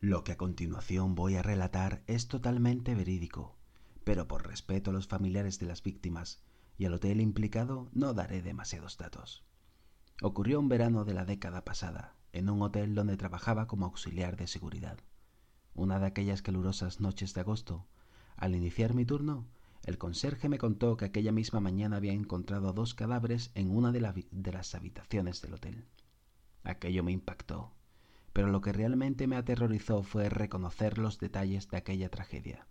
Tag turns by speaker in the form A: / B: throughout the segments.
A: Lo que a continuación voy a relatar es totalmente verídico, pero por respeto a los familiares de las víctimas y al hotel implicado no daré demasiados datos. Ocurrió un verano de la década pasada, en un hotel donde trabajaba como auxiliar de seguridad. Una de aquellas calurosas noches de agosto, al iniciar mi turno, el conserje me contó que aquella misma mañana había encontrado dos cadáveres en una de, de las habitaciones del hotel. Aquello me impactó pero lo que realmente me aterrorizó fue reconocer los detalles de aquella tragedia.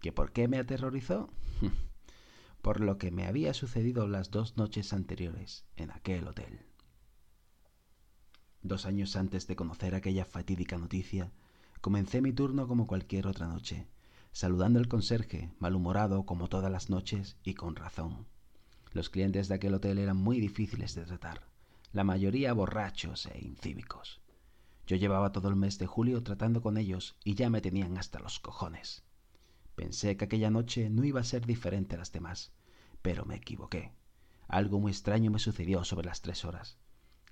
A: ¿Que por qué me aterrorizó? por lo que me había sucedido las dos noches anteriores en aquel hotel. Dos años antes de conocer aquella fatídica noticia, comencé mi turno como cualquier otra noche, saludando al conserje, malhumorado como todas las noches y con razón. Los clientes de aquel hotel eran muy difíciles de tratar, la mayoría borrachos e incívicos. Yo llevaba todo el mes de julio tratando con ellos y ya me tenían hasta los cojones. Pensé que aquella noche no iba a ser diferente a las demás, pero me equivoqué. Algo muy extraño me sucedió sobre las tres horas.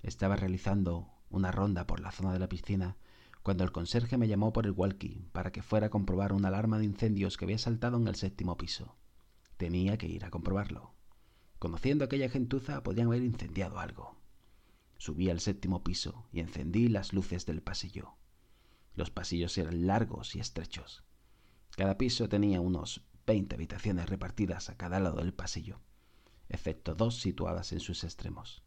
A: Estaba realizando una ronda por la zona de la piscina cuando el conserje me llamó por el walkie para que fuera a comprobar una alarma de incendios que había saltado en el séptimo piso. Tenía que ir a comprobarlo. Conociendo aquella gentuza podían haber incendiado algo. Subí al séptimo piso y encendí las luces del pasillo. Los pasillos eran largos y estrechos. Cada piso tenía unos veinte habitaciones repartidas a cada lado del pasillo, excepto dos situadas en sus extremos.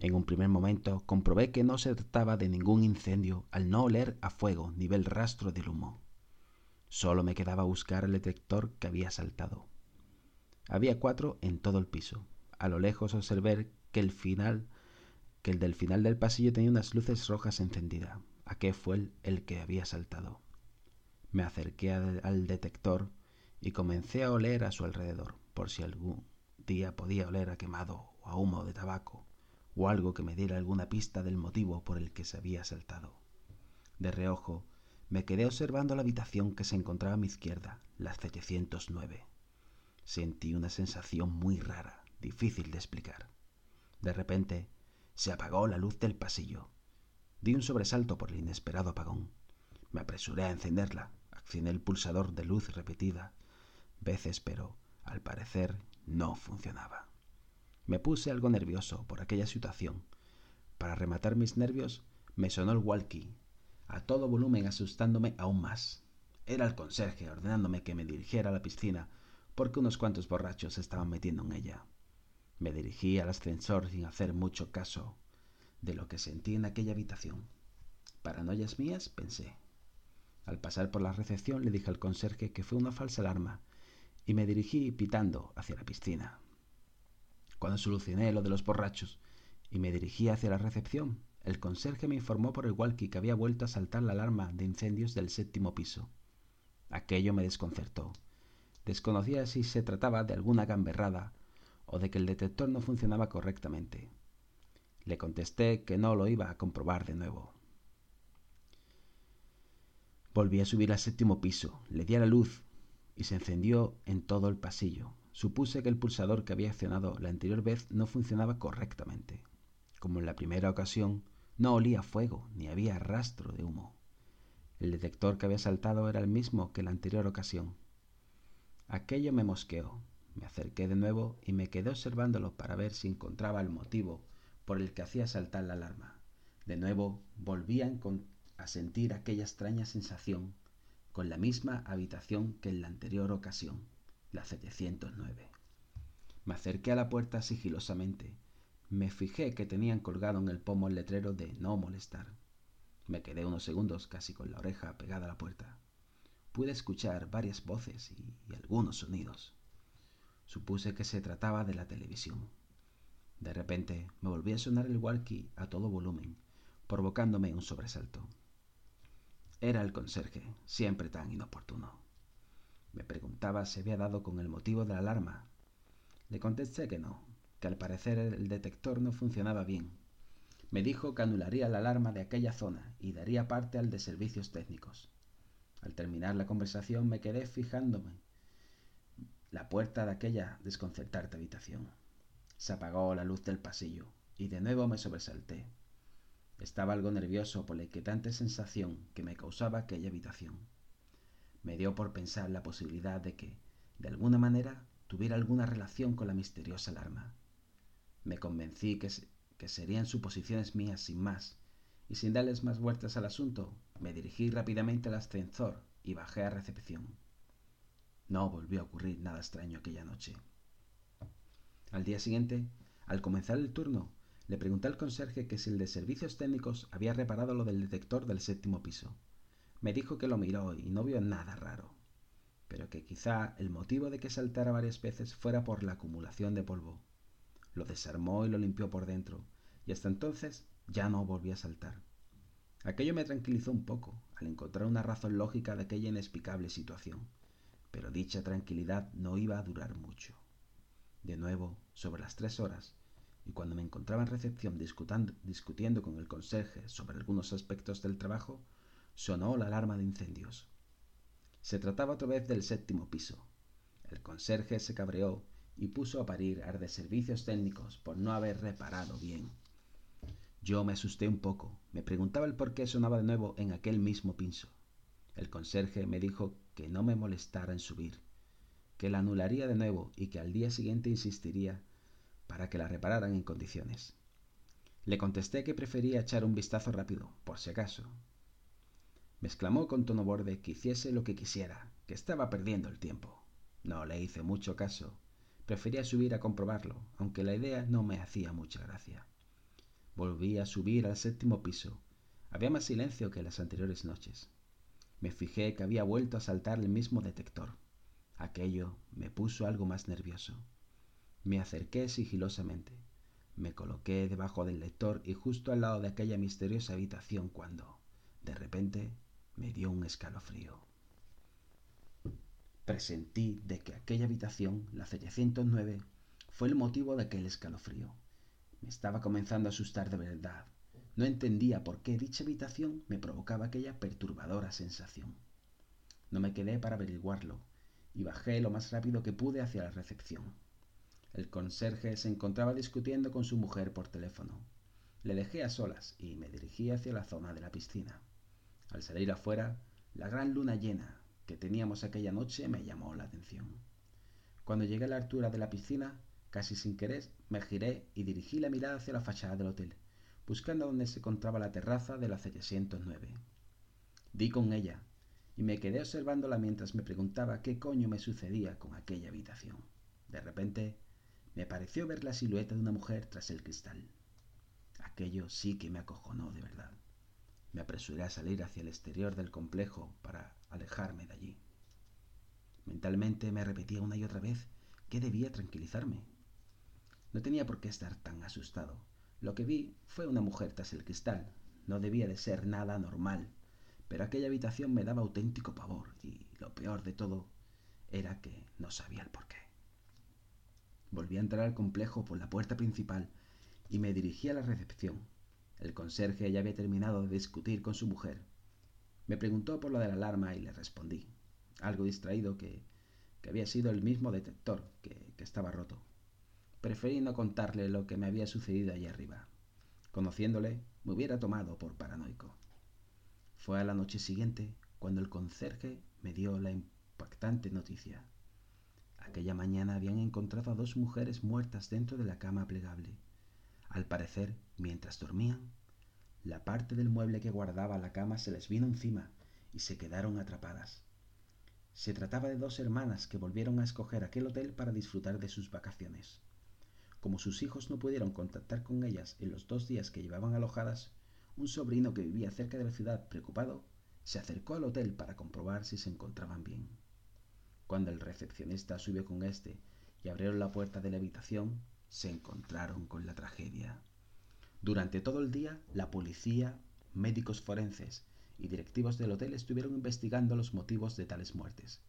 A: En un primer momento comprobé que no se trataba de ningún incendio al no oler a fuego ni ver rastro del humo. Solo me quedaba buscar el detector que había saltado. Había cuatro en todo el piso. A lo lejos observé que el final que el del final del pasillo tenía unas luces rojas encendidas. qué fue el, que había saltado. Me acerqué al, detector y comencé a oler a su alrededor, por si algún día podía oler a quemado o a humo de tabaco, o algo que me diera alguna pista del motivo por el que se había saltado. De reojo, me quedé observando la habitación que se encontraba a mi izquierda, la 709. Sentí una sensación muy rara, difícil de explicar. De repente, se apagó la luz del pasillo. Di un sobresalto por el inesperado apagón. Me apresuré a encenderla. Accioné el pulsador de luz repetida veces, pero al parecer no funcionaba. Me puse algo nervioso por aquella situación. Para rematar mis nervios, me sonó el walkie, a todo volumen asustándome aún más. Era el conserje ordenándome que me dirigiera a la piscina porque unos cuantos borrachos se estaban metiendo en ella. Me dirigí al ascensor sin hacer mucho caso de lo que sentí en aquella habitación. Paranoias mías, pensé. Al pasar por la recepción le dije al conserje que fue una falsa alarma y me dirigí pitando hacia la piscina. Cuando solucioné lo de los borrachos y me dirigí hacia la recepción, el conserje me informó por el walkie que había vuelto a saltar la alarma de incendios del séptimo piso. Aquello me desconcertó. Desconocía si se trataba de alguna gamberrada o de que el detector no funcionaba correctamente. Le contesté que no lo iba a comprobar de nuevo. Volví a subir al séptimo piso, le di a la luz y se encendió en todo el pasillo. Supuse que el pulsador que había accionado la anterior vez no funcionaba correctamente. Como en la primera ocasión, no olía fuego ni había rastro de humo. El detector que había saltado era el mismo que la anterior ocasión. Aquello me mosqueó. Me acerqué de nuevo y me quedé observándolo para ver si encontraba el motivo por el que hacía saltar la alarma. De nuevo volví a, sentir aquella extraña sensación con la misma habitación que en la anterior ocasión, la 709. Me acerqué a la puerta sigilosamente. Me fijé que tenían colgado en el pomo el letrero de no molestar. Me quedé unos segundos casi con la oreja pegada a la puerta. Pude escuchar varias voces y algunos sonidos. Supuse que se trataba de la televisión. De repente me volví a sonar el walkie a todo volumen, provocándome un sobresalto. Era el conserje, siempre tan inoportuno. Me preguntaba si había dado con el motivo de la alarma. Le contesté que no, que al parecer el detector no funcionaba bien. Me dijo que anularía la alarma de aquella zona y daría parte al de servicios técnicos. Al terminar la conversación me quedé fijándome la puerta de aquella desconcertante habitación. Se apagó la luz del pasillo y de nuevo me sobresalté. Estaba algo nervioso por la inquietante sensación que me causaba aquella habitación. Me dio por pensar la posibilidad de que, de alguna manera, tuviera alguna relación con la misteriosa alarma. Me convencí que, que serían suposiciones mías sin más, y sin darles más vueltas al asunto, me dirigí rápidamente al ascensor y bajé a recepción. No volvió a ocurrir nada extraño aquella noche. Al día siguiente, al comenzar el turno, le pregunté al conserje que si el de servicios técnicos había reparado lo del detector del séptimo piso. Me dijo que lo miró y no vio nada raro, pero que quizá el motivo de que saltara varias veces fuera por la acumulación de polvo. Lo desarmó y lo limpió por dentro, y hasta entonces ya no volvió a saltar. Aquello me tranquilizó un poco, al encontrar una razón lógica de aquella inexplicable situación, pero dicha tranquilidad no iba a durar mucho. De nuevo, sobre las tres horas, y cuando me encontraba en recepción discutiendo con el conserje sobre algunos aspectos del trabajo, sonó la alarma de incendios. Se trataba otra vez del séptimo piso. El conserje se cabreó y puso a parir ar de servicios técnicos por no haber reparado bien. Yo me asusté un poco, me preguntaba el por qué sonaba de nuevo en aquel mismo piso. El conserje me dijo que no me molestara en subir, que la anularía de nuevo y que al día siguiente insistiría para que la repararan en condiciones. Le contesté que prefería echar un vistazo rápido, por si acaso. Me exclamó con tono borde que hiciese lo que quisiera, que estaba perdiendo el tiempo. No le hice mucho caso. Prefería subir a comprobarlo, aunque la idea no me hacía mucha gracia. Volví a subir al séptimo piso. Había más silencio que las anteriores noches. Me fijé que había vuelto a saltar el mismo detector. Aquello me puso algo más nervioso. Me acerqué sigilosamente. Me coloqué debajo del lector y justo al lado de aquella misteriosa habitación cuando, de repente, me dio un escalofrío. Presentí de que aquella habitación, la 709, fue el motivo de aquel escalofrío. Me estaba comenzando a asustar de verdad. No entendía por qué dicha habitación me provocaba aquella perturbadora sensación. No me quedé para averiguarlo y bajé lo más rápido que pude hacia la recepción. El conserje se encontraba discutiendo con su mujer por teléfono. Le dejé a solas y me dirigí hacia la zona de la piscina. Al salir afuera, la gran luna llena que teníamos aquella noche me llamó la atención. Cuando llegué a la altura de la piscina, casi sin querer, me giré y dirigí la mirada hacia la fachada del hotel, buscando donde se encontraba la terraza de la 709. Di con ella y me quedé observándola mientras me preguntaba qué coño me sucedía con aquella habitación. De repente me pareció ver la silueta de una mujer tras el cristal. Aquello sí que me acojonó de verdad. Me apresuré a salir hacia el exterior del complejo para alejarme de allí. Mentalmente me repetía una y otra vez que debía tranquilizarme. No tenía por qué estar tan asustado. Lo que vi fue una mujer tras el cristal. No debía de ser nada normal. Pero aquella habitación me daba auténtico pavor y lo peor de todo era que no sabía el porqué. Volví a entrar al complejo por la puerta principal y me dirigí a la recepción. El conserje ya había terminado de discutir con su mujer. Me preguntó por lo de la alarma y le respondí, algo distraído que, que había sido el mismo detector, que, que estaba roto. Preferí no contarle lo que me había sucedido allí arriba. Conociéndole, me hubiera tomado por paranoico. Fue a la noche siguiente cuando el conserje me dio la impactante noticia. Aquella mañana habían encontrado a dos mujeres muertas dentro de la cama plegable. Al parecer, mientras dormían, la parte del mueble que guardaba la cama se les vino encima y se quedaron atrapadas. Se trataba de dos hermanas que volvieron a escoger aquel hotel para disfrutar de sus vacaciones. Como sus hijos no pudieron contactar con ellas en los dos días que llevaban alojadas, un sobrino que vivía cerca de la ciudad, preocupado, se acercó al hotel para comprobar si se encontraban bien. Cuando el recepcionista subió con éste y abrieron la puerta de la habitación, se encontraron con la tragedia. Durante todo el día, la policía, médicos forenses y directivos del hotel estuvieron investigando los motivos de tales muertes.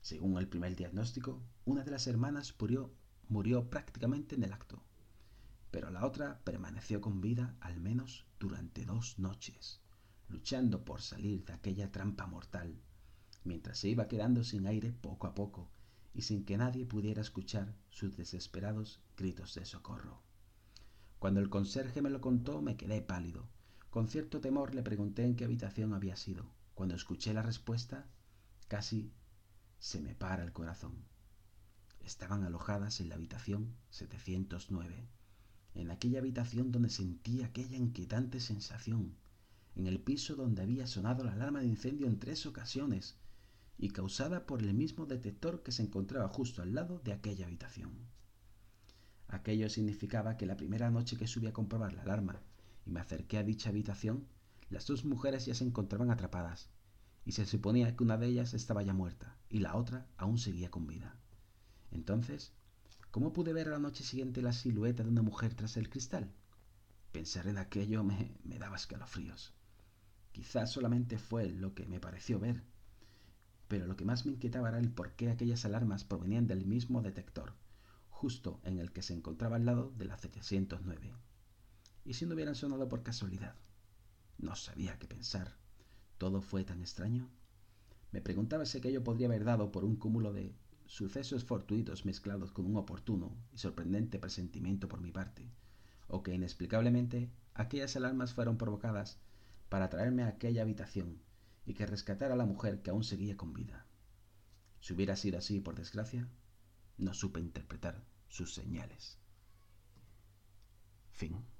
A: Según el primer diagnóstico, una de las hermanas murió, murió prácticamente en el acto, pero la otra permaneció con vida al menos durante dos noches, luchando por salir de aquella trampa mortal mientras se iba quedando sin aire poco a poco y sin que nadie pudiera escuchar sus desesperados gritos de socorro. Cuando el conserje me lo contó me quedé pálido, Con cierto temor le pregunté en qué habitación había sido. Cuando escuché la respuesta, casi se me para el corazón. Estaban alojadas en la habitación 709, en aquella habitación donde sentí aquella inquietante sensación, en el piso donde había sonado la alarma de incendio en tres ocasiones y causada por el mismo detector que se encontraba justo al lado de aquella habitación. Aquello significaba que la primera noche que subí a comprobar la alarma y me acerqué a dicha habitación, las dos mujeres ya se encontraban atrapadas, y se suponía que una de ellas estaba ya muerta y la otra aún seguía con vida. Entonces, ¿cómo pude ver a la noche siguiente la silueta de una mujer tras el cristal? Pensar en aquello me, me daba escalofríos. Quizás solamente fue lo que me pareció ver, pero lo que más me inquietaba era el por qué aquellas alarmas provenían del mismo detector, justo en el que se encontraba al lado de la 709. ¿Y si no hubieran sonado por casualidad? No sabía qué pensar. Todo fue tan extraño. Me preguntaba si aquello podría haber dado por un cúmulo de sucesos fortuitos mezclados con un oportuno y sorprendente presentimiento por mi parte, o que inexplicablemente aquellas alarmas fueron provocadas para traerme a aquella habitación y que rescatara a la mujer que aún seguía con vida. Si hubiera sido así, por desgracia, no supe interpretar sus señales. Fin.